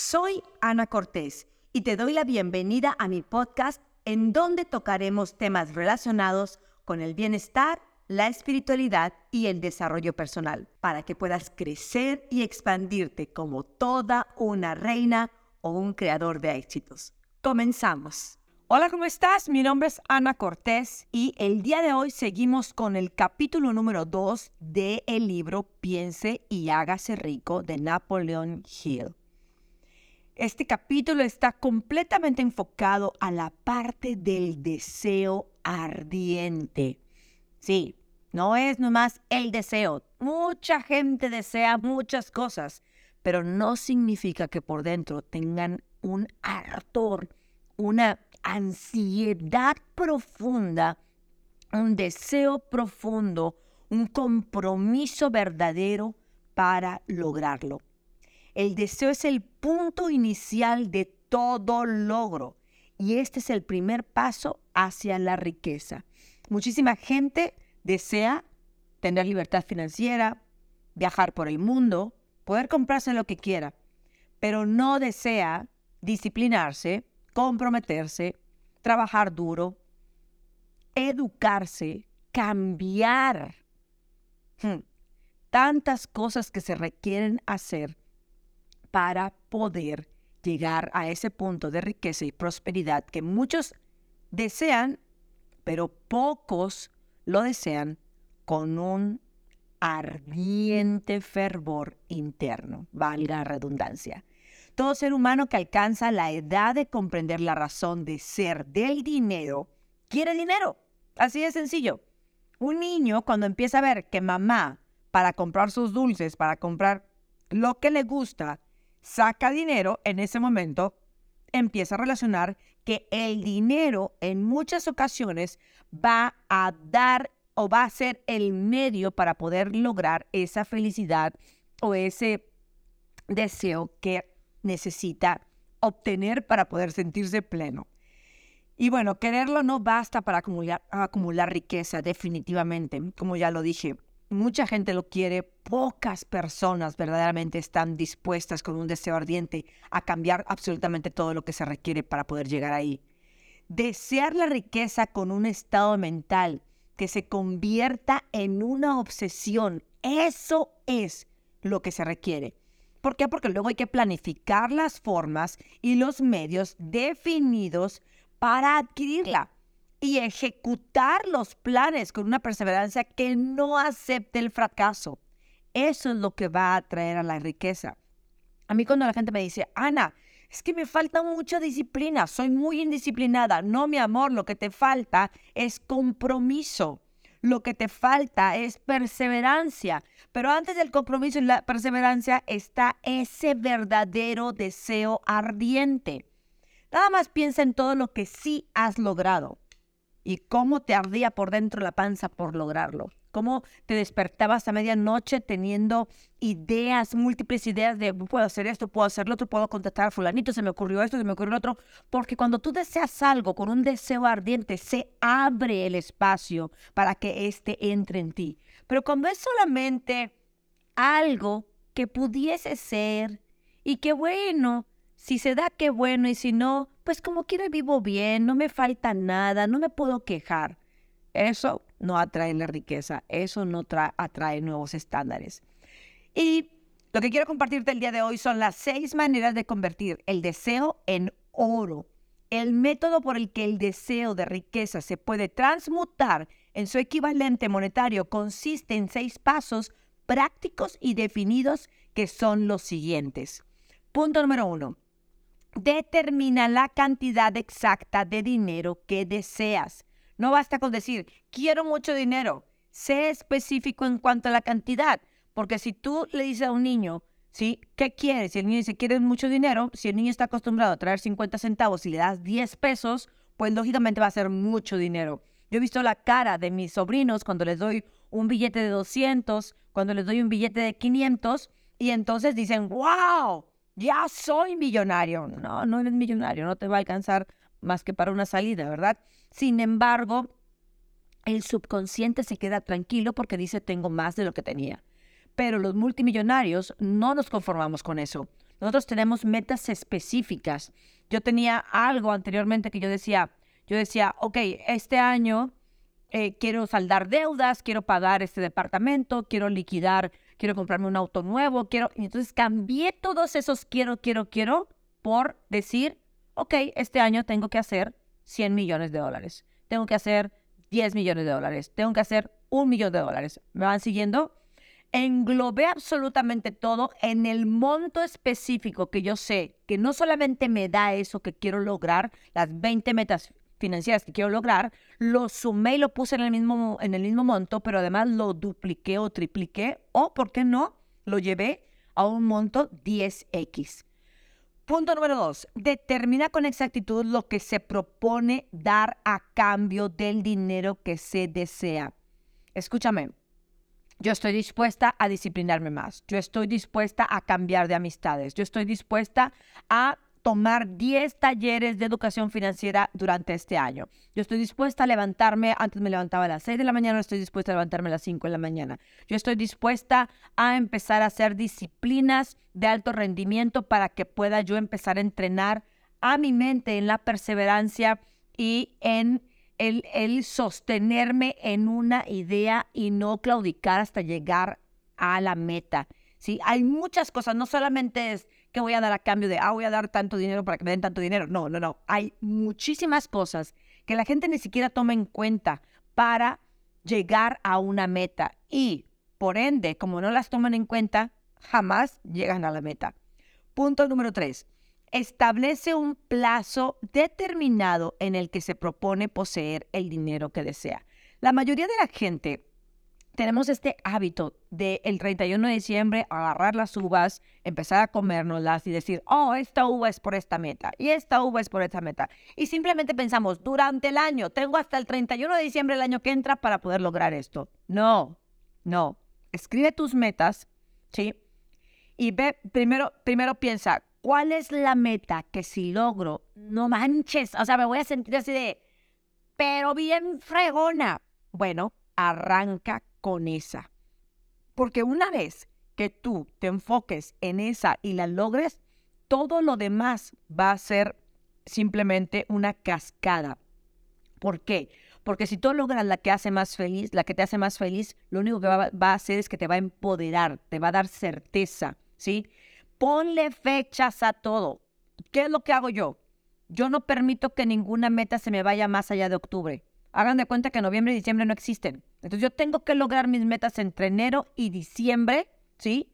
Soy Ana Cortés y te doy la bienvenida a mi podcast en donde tocaremos temas relacionados con el bienestar, la espiritualidad y el desarrollo personal, para que puedas crecer y expandirte como toda una reina o un creador de éxitos. Comenzamos. Hola, ¿cómo estás? Mi nombre es Ana Cortés y el día de hoy seguimos con el capítulo número 2 del libro Piense y hágase rico de Napoleon Hill. Este capítulo está completamente enfocado a la parte del deseo ardiente. Sí, no es nomás el deseo. Mucha gente desea muchas cosas, pero no significa que por dentro tengan un ardor, una ansiedad profunda, un deseo profundo, un compromiso verdadero para lograrlo. El deseo es el punto inicial de todo logro y este es el primer paso hacia la riqueza. Muchísima gente desea tener libertad financiera, viajar por el mundo, poder comprarse lo que quiera, pero no desea disciplinarse, comprometerse, trabajar duro, educarse, cambiar. Hmm. Tantas cosas que se requieren hacer para poder llegar a ese punto de riqueza y prosperidad que muchos desean, pero pocos lo desean con un ardiente fervor interno, valga la redundancia. Todo ser humano que alcanza la edad de comprender la razón de ser del dinero, quiere dinero. Así de sencillo. Un niño cuando empieza a ver que mamá, para comprar sus dulces, para comprar lo que le gusta, saca dinero, en ese momento empieza a relacionar que el dinero en muchas ocasiones va a dar o va a ser el medio para poder lograr esa felicidad o ese deseo que necesita obtener para poder sentirse pleno. Y bueno, quererlo no basta para acumular, acumular riqueza, definitivamente, como ya lo dije. Mucha gente lo quiere, pocas personas verdaderamente están dispuestas con un deseo ardiente a cambiar absolutamente todo lo que se requiere para poder llegar ahí. Desear la riqueza con un estado mental que se convierta en una obsesión, eso es lo que se requiere. ¿Por qué? Porque luego hay que planificar las formas y los medios definidos para adquirirla y ejecutar los planes con una perseverancia que no acepte el fracaso. Eso es lo que va a traer a la riqueza. A mí cuando la gente me dice, Ana, es que me falta mucha disciplina, soy muy indisciplinada. No, mi amor, lo que te falta es compromiso. Lo que te falta es perseverancia. Pero antes del compromiso y la perseverancia está ese verdadero deseo ardiente. Nada más piensa en todo lo que sí has logrado y cómo te ardía por dentro la panza por lograrlo. Cómo te despertabas a medianoche teniendo ideas, múltiples ideas de puedo hacer esto, puedo hacer lo otro, puedo contactar a fulanito, se me ocurrió esto, se me ocurrió lo otro. Porque cuando tú deseas algo con un deseo ardiente, se abre el espacio para que éste entre en ti. Pero cuando es solamente algo que pudiese ser y que bueno, si se da, qué bueno, y si no, pues como quiera vivo bien, no me falta nada, no me puedo quejar. Eso no atrae la riqueza, eso no atrae nuevos estándares. Y lo que quiero compartirte el día de hoy son las seis maneras de convertir el deseo en oro. El método por el que el deseo de riqueza se puede transmutar en su equivalente monetario consiste en seis pasos prácticos y definidos que son los siguientes. Punto número uno. Determina la cantidad exacta de dinero que deseas. No basta con decir, quiero mucho dinero. Sé específico en cuanto a la cantidad, porque si tú le dices a un niño, ¿sí? ¿Qué quieres? Si el niño dice, ¿quieres mucho dinero? Si el niño está acostumbrado a traer 50 centavos y le das 10 pesos, pues lógicamente va a ser mucho dinero. Yo he visto la cara de mis sobrinos cuando les doy un billete de 200, cuando les doy un billete de 500, y entonces dicen, wow, ya soy millonario. No, no eres millonario, no te va a alcanzar más que para una salida, ¿verdad? Sin embargo, el subconsciente se queda tranquilo porque dice tengo más de lo que tenía. Pero los multimillonarios no nos conformamos con eso. Nosotros tenemos metas específicas. Yo tenía algo anteriormente que yo decía, yo decía, ok, este año eh, quiero saldar deudas, quiero pagar este departamento, quiero liquidar, quiero comprarme un auto nuevo, quiero... Entonces cambié todos esos quiero, quiero, quiero por decir, ok, este año tengo que hacer 100 millones de dólares, tengo que hacer 10 millones de dólares, tengo que hacer un millón de dólares. ¿Me van siguiendo? Englobé absolutamente todo en el monto específico que yo sé que no solamente me da eso que quiero lograr, las 20 metas financieras que quiero lograr, lo sumé y lo puse en el mismo, en el mismo monto, pero además lo dupliqué o tripliqué o, ¿por qué no? Lo llevé a un monto 10x. Punto número dos, determina con exactitud lo que se propone dar a cambio del dinero que se desea. Escúchame, yo estoy dispuesta a disciplinarme más, yo estoy dispuesta a cambiar de amistades, yo estoy dispuesta a tomar 10 talleres de educación financiera durante este año. Yo estoy dispuesta a levantarme, antes me levantaba a las 6 de la mañana, estoy dispuesta a levantarme a las 5 de la mañana. Yo estoy dispuesta a empezar a hacer disciplinas de alto rendimiento para que pueda yo empezar a entrenar a mi mente en la perseverancia y en el, el sostenerme en una idea y no claudicar hasta llegar a la meta. ¿sí? Hay muchas cosas, no solamente es que voy a dar a cambio de, ah, voy a dar tanto dinero para que me den tanto dinero. No, no, no. Hay muchísimas cosas que la gente ni siquiera toma en cuenta para llegar a una meta y, por ende, como no las toman en cuenta, jamás llegan a la meta. Punto número tres. Establece un plazo determinado en el que se propone poseer el dinero que desea. La mayoría de la gente tenemos este hábito de el 31 de diciembre agarrar las uvas, empezar a comérnoslas y decir, oh, esta uva es por esta meta y esta uva es por esta meta. Y simplemente pensamos, durante el año, tengo hasta el 31 de diciembre el año que entra para poder lograr esto. No, no. Escribe tus metas, ¿sí? Y ve, primero, primero piensa, ¿cuál es la meta que si logro, no manches, o sea, me voy a sentir así de, pero bien fregona? Bueno, arranca con esa. Porque una vez que tú te enfoques en esa y la logres, todo lo demás va a ser simplemente una cascada. ¿Por qué? Porque si tú logras la que hace más feliz, la que te hace más feliz, lo único que va, a hacer es que te va a empoderar, te va a dar certeza, ¿sí? Ponle fechas a todo. ¿Qué es lo que hago yo? Yo no permito que ninguna meta se me vaya más allá de octubre. Hagan de cuenta que noviembre y diciembre no existen. Entonces yo tengo que lograr mis metas entre enero y diciembre, ¿sí?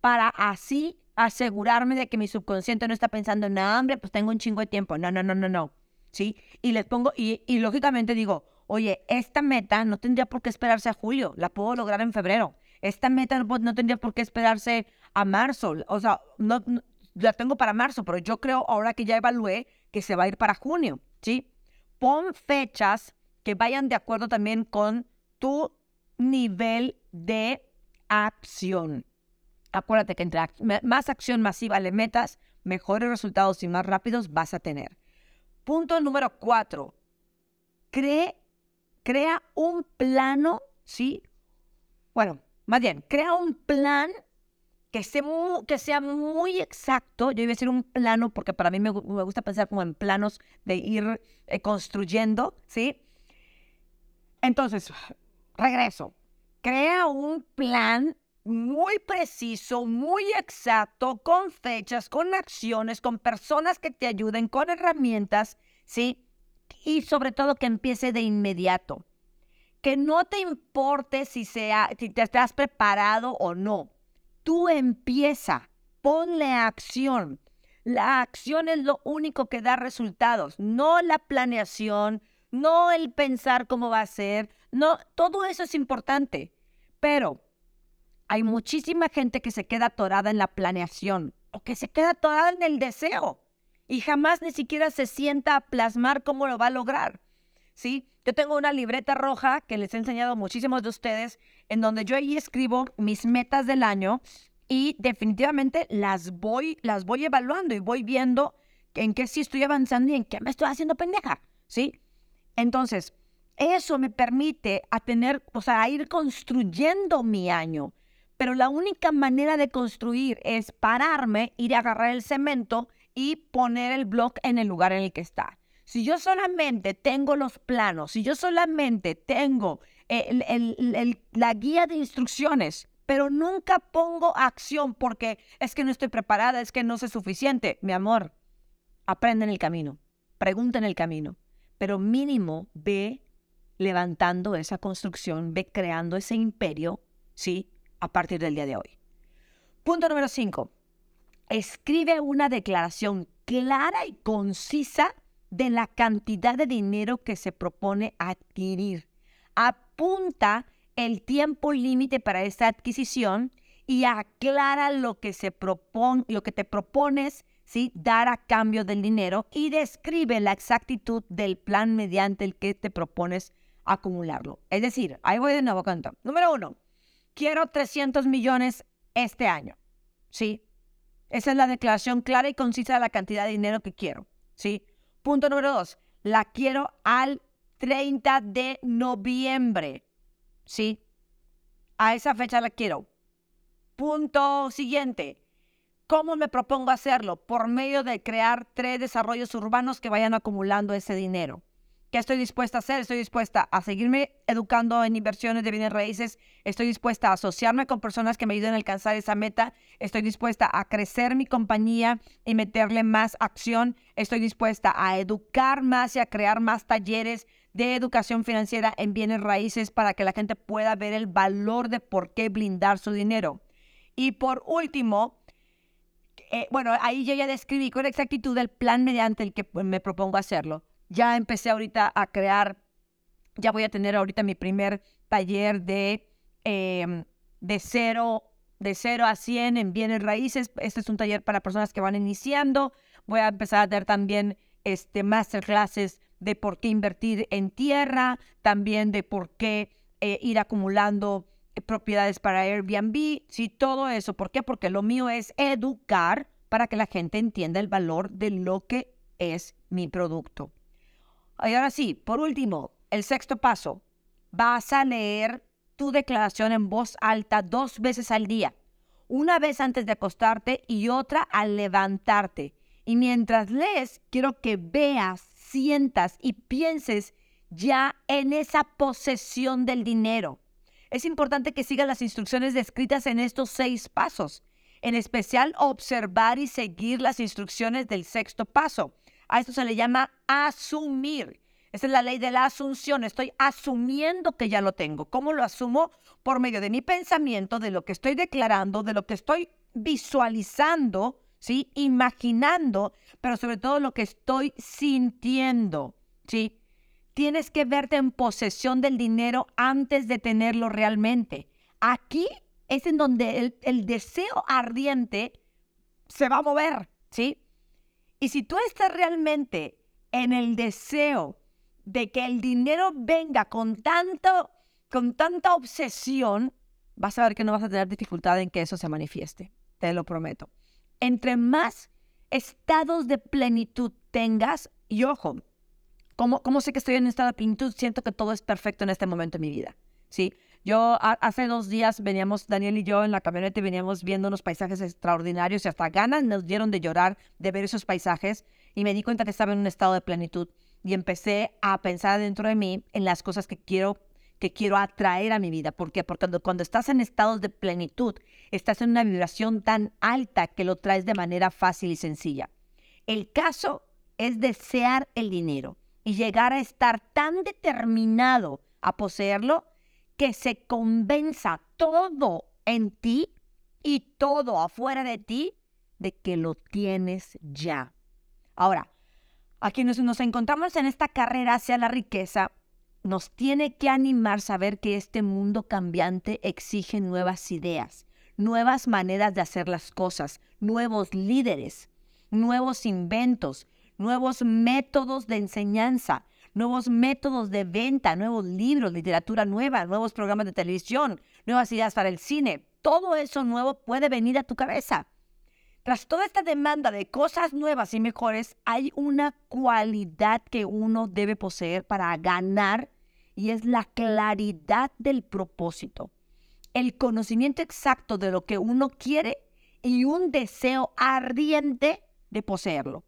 Para así asegurarme de que mi subconsciente no está pensando, en hambre, pues tengo un chingo de tiempo. No, no, no, no, no. ¿Sí? Y les pongo, y, y lógicamente digo, oye, esta meta no tendría por qué esperarse a julio, la puedo lograr en febrero. Esta meta no, tendría por qué esperarse a marzo. O sea, no, la tengo para marzo, pero yo creo ahora que ya evalué que se va a ir para junio, ¿sí? Pon fechas que vayan de acuerdo también con tu nivel de acción. Acuérdate que entre más acción masiva le metas, mejores resultados y más rápidos vas a tener. Punto número cuatro. Cree, crea un plano, ¿sí? Bueno, más bien, crea un plan que sea, muy, que sea muy exacto. Yo iba a decir un plano porque para mí me, gusta pensar como en planos de ir eh, construyendo, ¿sí? Entonces, regreso. Crea un plan muy preciso, muy exacto, con fechas, con acciones, con personas que te ayuden, con herramientas, ¿sí? Y sobre todo que empiece de inmediato. Que no te importe si, sea, si te estás preparado o no. Tú empieza, ponle acción. La acción es lo único que da resultados, no la planeación, no el pensar cómo va a ser, no, todo eso es importante, pero hay muchísima gente que se queda atorada en la planeación o que se queda atorada en el deseo y jamás ni siquiera se sienta a plasmar cómo lo va a lograr. ¿Sí? Yo tengo una libreta roja que les he enseñado a muchísimos de ustedes, en donde yo ahí escribo mis metas del año y definitivamente las voy, las voy evaluando y voy viendo en qué sí estoy avanzando y en qué me estoy haciendo pendeja, ¿sí? Entonces, eso me permite a tener, o sea, a ir construyendo mi año. pero la única manera de construir es pararme, ir a agarrar el cemento y poner el bloque en el lugar en el que está. Si yo solamente tengo los planos, si yo solamente tengo la guía de instrucciones, pero nunca pongo acción porque es que no estoy preparada, es que no sé suficiente, mi amor, aprende en el camino, pregunta en el camino, pero mínimo ve levantando esa construcción, ve creando ese imperio, ¿sí? A partir del día de hoy. Punto número 5. Escribe una declaración clara y concisa de la cantidad de dinero que se propone adquirir. Apunta el tiempo límite para esta adquisición y aclara lo que, se lo que te propones dar a cambio del dinero y describe la exactitud del plan mediante el que te propones acumularlo. Es decir, ahí voy de nuevo canto. Número uno, quiero 300 millones este año. ¿Sí? Esa es la declaración clara y concisa de la cantidad de dinero que quiero. ¿Sí? Punto número dos, la quiero al 30 de noviembre. ¿Sí? A esa fecha la quiero. Punto siguiente. ¿Cómo me propongo hacerlo? Por medio de crear tres desarrollos urbanos que vayan acumulando ese dinero. ¿Qué estoy dispuesta a hacer? Estoy dispuesta a seguirme educando en inversiones de bienes raíces. Estoy dispuesta a asociarme con personas que me ayuden a alcanzar esa meta. Estoy dispuesta a crecer mi compañía y meterle más acción. Estoy dispuesta a educar más y a crear más talleres de educación financiera en bienes raíces para que la gente pueda ver el valor de por qué blindar su dinero. Y por último, eh, bueno, ahí yo ya describí con exactitud el plan mediante el que pues, me propongo hacerlo ya empecé ahorita a crear, ya voy a tener ahorita mi primer taller de, em, de, cero, de cero a 100 en bienes raíces. Este es un taller para personas que van iniciando. Voy a empezar a tener también este, masterclasses de por qué invertir en tierra, también de por qué eh, ir acumulando eh, propiedades para Airbnb, sí, todo eso. ¿Por qué? Porque lo mío es educar para que la gente entienda el valor de lo que es mi producto. Y ahora sí, por último, el sexto paso. Vas a leer tu declaración en voz alta dos veces al día. Una vez antes de acostarte y otra al levantarte. Y mientras lees, quiero que veas, sientas y pienses ya en esa posesión del dinero. Es importante que sigas las instrucciones descritas en estos seis pasos. En especial, observar y seguir las instrucciones del sexto paso. A esto se le llama asumir. Esa es la ley de la asunción. Estoy asumiendo que ya lo tengo. ¿Cómo lo asumo? Por medio de mi pensamiento, de lo que estoy declarando, de lo que estoy visualizando, ¿sí? Imaginando, pero sobre todo lo que estoy sintiendo, ¿sí? Tienes que verte en posesión del dinero antes de tenerlo realmente. Aquí es en donde el, el deseo ardiente se va a mover, ¿sí? Y si tú estás realmente en el deseo de que el dinero venga con tanto, con tanta obsesión, vas a ver que no vas a tener dificultad en que eso se manifieste. Te lo prometo. Entre más estados de plenitud tengas, y ojo, como, como sé que estoy en un estado de plenitud, siento que todo es perfecto en este momento de mi vida. ¿sí? Yo hace dos días veníamos, Daniel y yo en la camioneta, veníamos viendo unos paisajes extraordinarios y hasta ganas nos dieron de llorar de ver esos paisajes y me di cuenta que estaba en un estado de plenitud y empecé a pensar dentro de mí en las cosas que quiero que quiero atraer a mi vida. ¿Por qué? Porque cuando, cuando estás en estados de plenitud, estás en una vibración tan alta que lo traes de manera fácil y sencilla. El caso es desear el dinero y llegar a estar tan determinado a poseerlo que se convenza todo en ti y todo afuera de ti de que lo tienes ya. Ahora, a quienes nos encontramos en esta carrera hacia la riqueza, nos tiene que animar saber que este mundo cambiante exige nuevas ideas, nuevas maneras de hacer las cosas, nuevos líderes, nuevos inventos, nuevos métodos de enseñanza, nuevos métodos de venta, nuevos libros, literatura nueva, nuevos programas de televisión, nuevas ideas para el cine. Todo eso nuevo puede venir a tu cabeza. Tras toda esta demanda de cosas nuevas y mejores, hay una cualidad que uno debe poseer para ganar y es la claridad del propósito. el conocimiento exacto de lo que uno quiere y un deseo ardiente de poseerlo.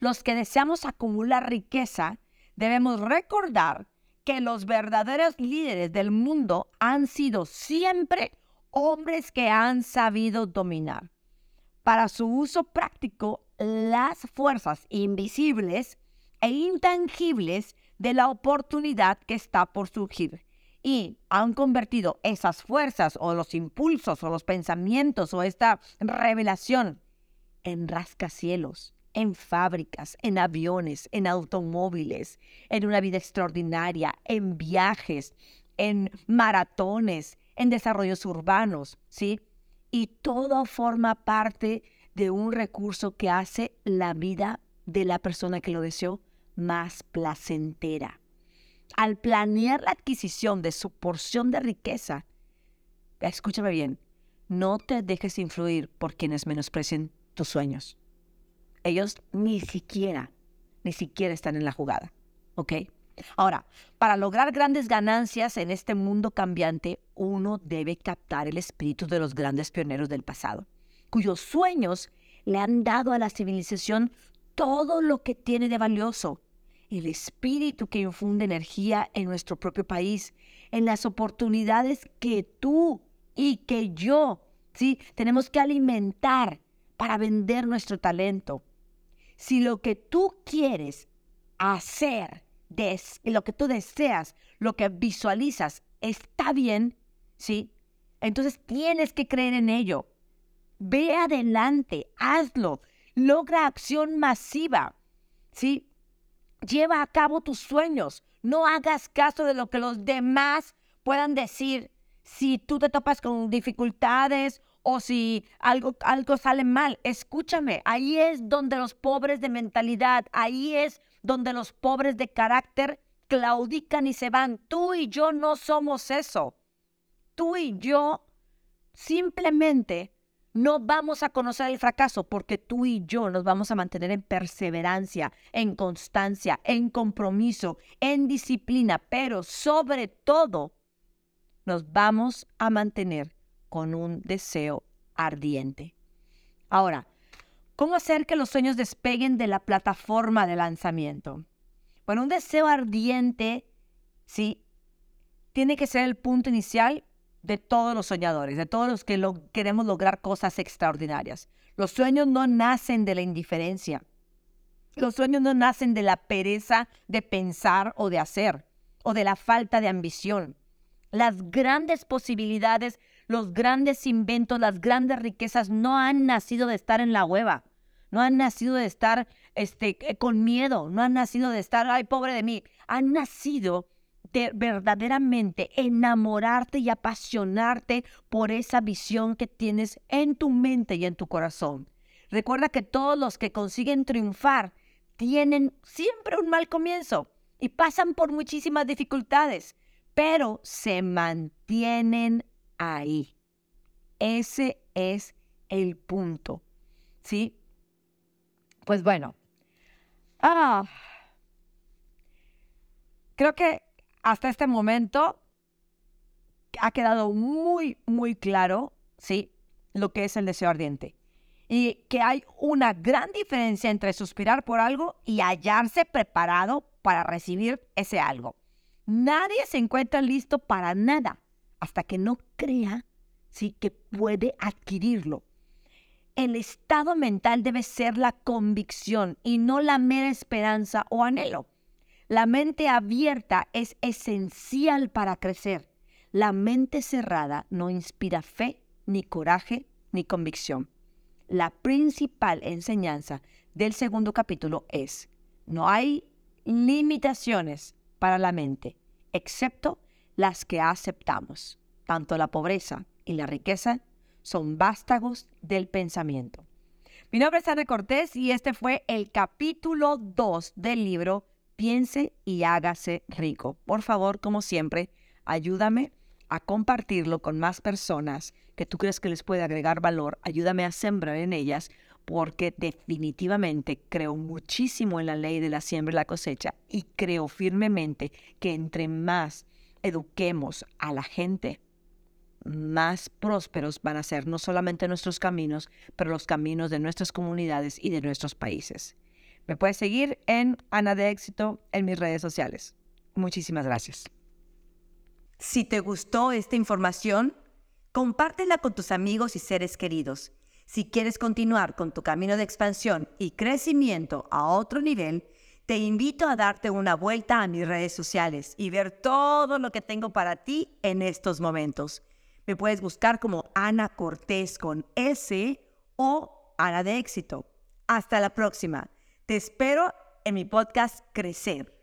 Los que deseamos acumular riqueza debemos recordar que los verdaderos líderes del mundo han sido siempre hombres que han sabido dominar. Para su uso práctico, las fuerzas invisibles e intangibles de la oportunidad que está por surgir y han convertido esas fuerzas o los impulsos o los pensamientos o esta revelación en rascacielos, en fábricas, en aviones, en automóviles, en una vida extraordinaria, en viajes, en maratones, en desarrollos urbanos, ¿sí? Y todo forma parte de un recurso que hace la vida de la persona que lo deseó más placentera. Al planear la adquisición de su porción de riqueza, escúchame bien, no te dejes influir por quienes menosprecien tus sueños. Ellos ni siquiera, ni siquiera están en la jugada, ¿ok? Ahora, para lograr grandes ganancias en este mundo cambiante, uno debe captar el espíritu de los grandes pioneros del pasado, cuyos sueños le han dado a la civilización todo lo que tiene de valioso el espíritu que infunde energía en nuestro propio país, en las oportunidades que tú y que yo, ¿sí? Tenemos que alimentar para vender nuestro talento. Si lo que tú quieres hacer, lo que tú deseas, lo que visualizas está bien, ¿sí? Entonces tienes que creer en ello. Ve adelante, hazlo, logra acción masiva, ¿sí? Lleva a cabo tus sueños. No hagas caso de lo que los demás puedan decir. Si tú te topas con dificultades o si algo, algo sale mal, escúchame. Ahí es donde los pobres de mentalidad, ahí es donde los pobres de carácter claudican y se van. Tú y yo no somos eso. Tú y yo simplemente no vamos a conocer el fracaso porque tú y yo nos vamos a mantener en perseverancia, en constancia, en compromiso, en disciplina, pero sobre todo nos vamos a mantener con un deseo ardiente. Ahora, ¿cómo hacer que los sueños despeguen de la plataforma de lanzamiento? Bueno, un deseo ardiente, sí, tiene que ser el punto inicial de todos los soñadores, de todos los que queremos lograr cosas extraordinarias. Los sueños no nacen de la indiferencia. Los sueños no nacen de la pereza de pensar o de hacer, o de la falta de ambición. Las grandes posibilidades, los grandes inventos, las grandes riquezas no han nacido de estar en la hueva, no han nacido de estar este, con miedo, no han nacido de estar, ay, pobre de mí, han nacido de verdaderamente enamorarte y apasionarte por esa visión que tienes en tu mente y en tu corazón. Recuerda que todos los que consiguen triunfar tienen siempre un mal comienzo y pasan por muchísimas dificultades, pero se mantienen ahí. Ese es el punto. ¿Sí? Pues bueno. Ah. Creo que hasta este momento ha quedado muy, muy claro, ¿sí? Lo que es el deseo ardiente. Y que hay una gran diferencia entre suspirar por algo y hallarse preparado para recibir ese algo. Nadie se encuentra listo para nada hasta que no crea, ¿sí? Que puede adquirirlo. El estado mental debe ser la convicción y no la mera esperanza o anhelo. La mente abierta es esencial para crecer. La mente cerrada no inspira fe, ni coraje, ni convicción. La principal enseñanza del segundo capítulo es, no hay limitaciones para la mente, excepto las que aceptamos. Tanto la pobreza y la riqueza son vástagos del pensamiento. Mi nombre es Ana Cortés y este fue el capítulo 2 del libro piense y hágase rico. Por favor, como siempre, ayúdame a compartirlo con más personas que tú crees que les puede agregar valor. Ayúdame a sembrar en ellas porque definitivamente creo muchísimo en la ley de la siembra y la cosecha y creo firmemente que entre más eduquemos a la gente, más prósperos van a ser no solamente nuestros caminos, pero los caminos de nuestras comunidades y de nuestros países. Me puedes seguir en Ana de Éxito en mis redes sociales. Muchísimas gracias. Si te gustó esta información, compártela con tus amigos y seres queridos. Si quieres continuar con tu camino de expansión y crecimiento a otro nivel, te invito a darte una vuelta a mis redes sociales y ver todo lo que tengo para ti en estos momentos. Me puedes buscar como Ana Cortés con S o Ana de Éxito. Hasta la próxima. Te espero en mi podcast Crecer